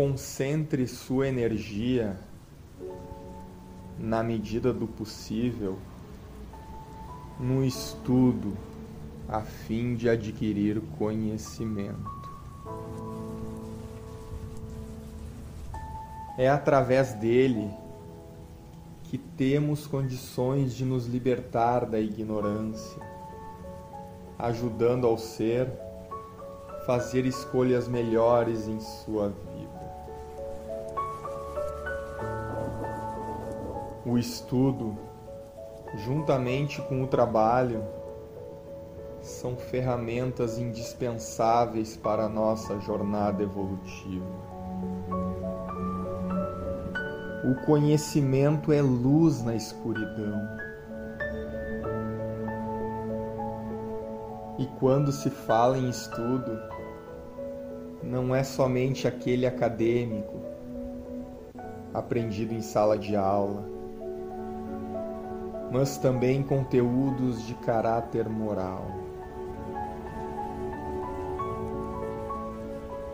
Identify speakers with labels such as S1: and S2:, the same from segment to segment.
S1: concentre sua energia na medida do possível no estudo a fim de adquirir conhecimento. É através dele que temos condições de nos libertar da ignorância, ajudando ao ser fazer escolhas melhores em sua vida. O estudo, juntamente com o trabalho, são ferramentas indispensáveis para a nossa jornada evolutiva. O conhecimento é luz na escuridão. E quando se fala em estudo, não é somente aquele acadêmico aprendido em sala de aula, mas também conteúdos de caráter moral.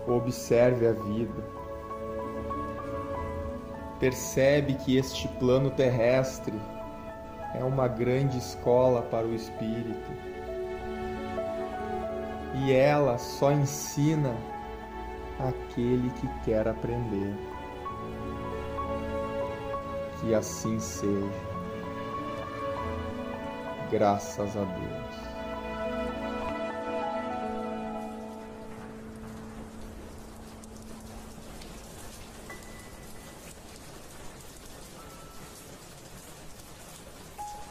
S1: Observe a vida percebe que este plano terrestre é uma grande escola para o espírito e ela só ensina aquele que quer aprender. Que assim seja. Graças a Deus.